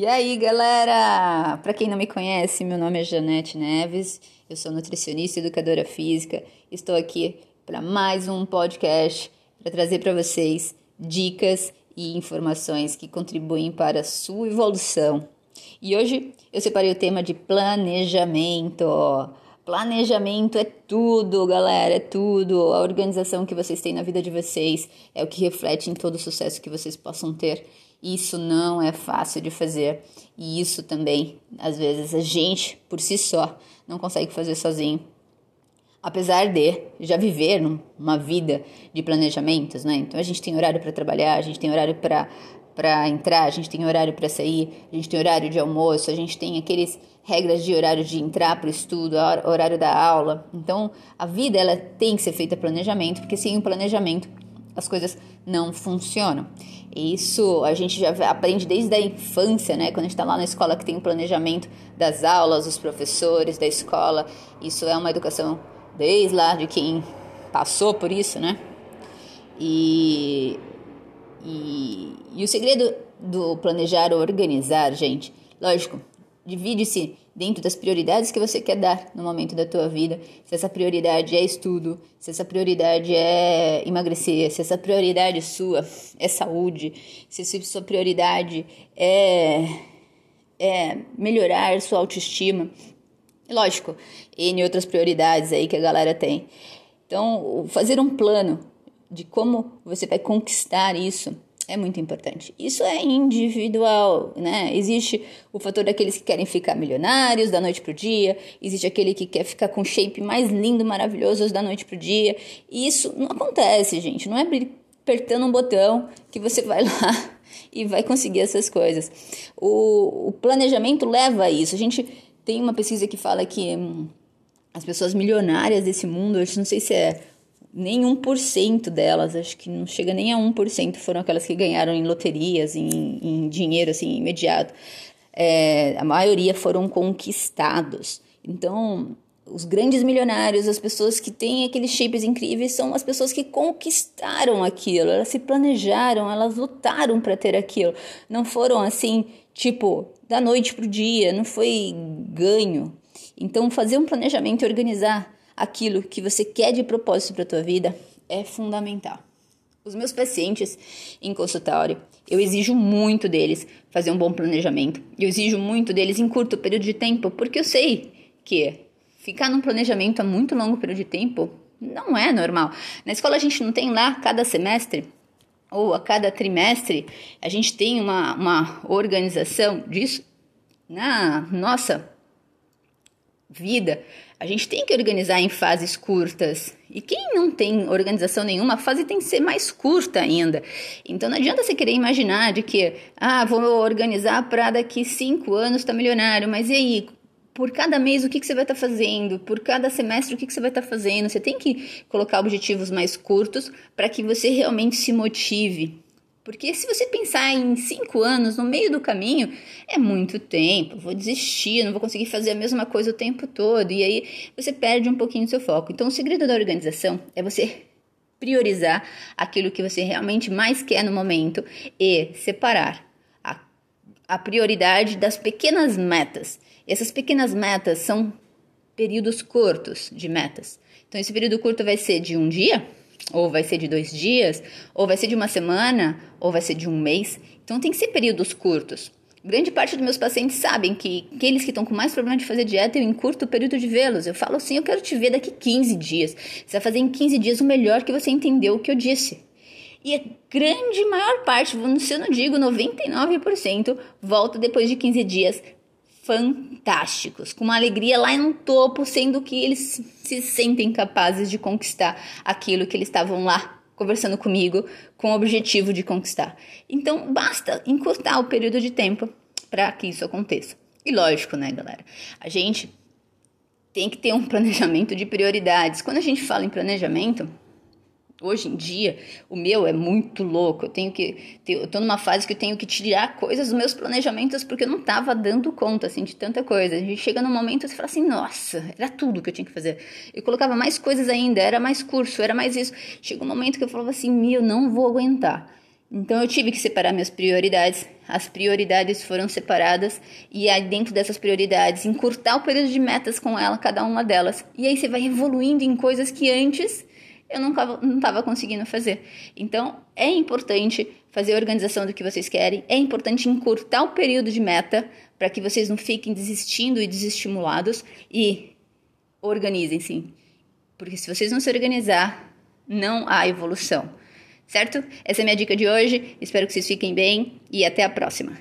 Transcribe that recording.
E aí, galera? Para quem não me conhece, meu nome é Janete Neves, eu sou nutricionista e educadora física. Estou aqui para mais um podcast para trazer para vocês dicas e informações que contribuem para a sua evolução. E hoje eu separei o tema de planejamento. Planejamento é tudo, galera, é tudo. A organização que vocês têm na vida de vocês é o que reflete em todo o sucesso que vocês possam ter. Isso não é fácil de fazer. E isso também, às vezes, a gente, por si só, não consegue fazer sozinho. Apesar de já viver uma vida de planejamentos, né? Então a gente tem horário para trabalhar, a gente tem horário para para entrar, a gente tem horário para sair, a gente tem horário de almoço, a gente tem aqueles regras de horário de entrar para o estudo, horário da aula. Então, a vida ela tem que ser feita planejamento, porque sem o planejamento as coisas não funcionam. E isso a gente já aprende desde a infância, né? Quando a gente está lá na escola que tem o planejamento das aulas, dos professores, da escola. Isso é uma educação desde lá de quem passou por isso, né? E, e, e o segredo do planejar ou organizar, gente, lógico, divide-se dentro das prioridades que você quer dar no momento da tua vida. Se essa prioridade é estudo, se essa prioridade é emagrecer, se essa prioridade sua é saúde, se a sua prioridade é, é melhorar sua autoestima. Lógico, e outras prioridades aí que a galera tem. Então, fazer um plano de como você vai conquistar isso é muito importante. Isso é individual, né? Existe o fator daqueles que querem ficar milionários da noite pro dia, existe aquele que quer ficar com shape mais lindo, maravilhoso da noite pro dia. E isso não acontece, gente. Não é apertando um botão que você vai lá e vai conseguir essas coisas. O, o planejamento leva a isso. A gente tem uma pesquisa que fala que hum, as pessoas milionárias desse mundo, eu não sei se é nem 1% delas, acho que não chega nem a 1%, foram aquelas que ganharam em loterias, em, em dinheiro assim imediato. É, a maioria foram conquistados. Então, os grandes milionários, as pessoas que têm aqueles shapes incríveis, são as pessoas que conquistaram aquilo, elas se planejaram, elas lutaram para ter aquilo. Não foram assim, tipo, da noite pro dia, não foi ganho. Então, fazer um planejamento e organizar aquilo que você quer de propósito para a tua vida é fundamental. Os meus pacientes em consultório, eu exijo muito deles fazer um bom planejamento. Eu exijo muito deles em curto período de tempo, porque eu sei que ficar num planejamento a muito longo período de tempo não é normal. Na escola a gente não tem lá cada semestre ou a cada trimestre, a gente tem uma, uma organização disso. Na nossa vida, a gente tem que organizar em fases curtas. E quem não tem organização nenhuma, a fase tem que ser mais curta ainda. Então não adianta você querer imaginar de que, ah, vou organizar para daqui cinco anos estar tá milionário, mas e aí? Por cada mês, o que, que você vai estar tá fazendo? Por cada semestre, o que, que você vai estar tá fazendo? Você tem que colocar objetivos mais curtos para que você realmente se motive. Porque se você pensar em cinco anos no meio do caminho, é muito tempo, vou desistir, não vou conseguir fazer a mesma coisa o tempo todo, e aí você perde um pouquinho do seu foco. Então, o segredo da organização é você priorizar aquilo que você realmente mais quer no momento e separar a, a prioridade das pequenas metas. Essas pequenas metas são períodos curtos de metas. Então, esse período curto vai ser de um dia ou vai ser de dois dias, ou vai ser de uma semana, ou vai ser de um mês. Então tem que ser períodos curtos. Grande parte dos meus pacientes sabem que aqueles que estão com mais problema de fazer dieta, eu encurto o período de vê-los. Eu falo assim, eu quero te ver daqui 15 dias. Você vai fazer em 15 dias o melhor que você entendeu o que eu disse. E a grande maior parte, se eu não digo 99%, volta depois de 15 dias fantásticos, com uma alegria lá no topo, sendo que eles se sentem capazes de conquistar aquilo que eles estavam lá conversando comigo com o objetivo de conquistar. Então, basta encurtar o período de tempo para que isso aconteça. E lógico, né, galera? A gente tem que ter um planejamento de prioridades. Quando a gente fala em planejamento, Hoje em dia, o meu é muito louco. Eu tenho que. Eu tô numa fase que eu tenho que tirar coisas dos meus planejamentos porque eu não tava dando conta, assim, de tanta coisa. A gente chega num momento e fala assim, nossa, era tudo que eu tinha que fazer. Eu colocava mais coisas ainda, era mais curso, era mais isso. Chega um momento que eu falava assim, meu, não vou aguentar. Então eu tive que separar minhas prioridades. As prioridades foram separadas e aí dentro dessas prioridades encurtar o período de metas com ela, cada uma delas. E aí você vai evoluindo em coisas que antes eu não estava conseguindo fazer. Então, é importante fazer a organização do que vocês querem, é importante encurtar o período de meta para que vocês não fiquem desistindo e desestimulados e organizem-se. Porque se vocês não se organizar, não há evolução. Certo? Essa é a minha dica de hoje. Espero que vocês fiquem bem e até a próxima.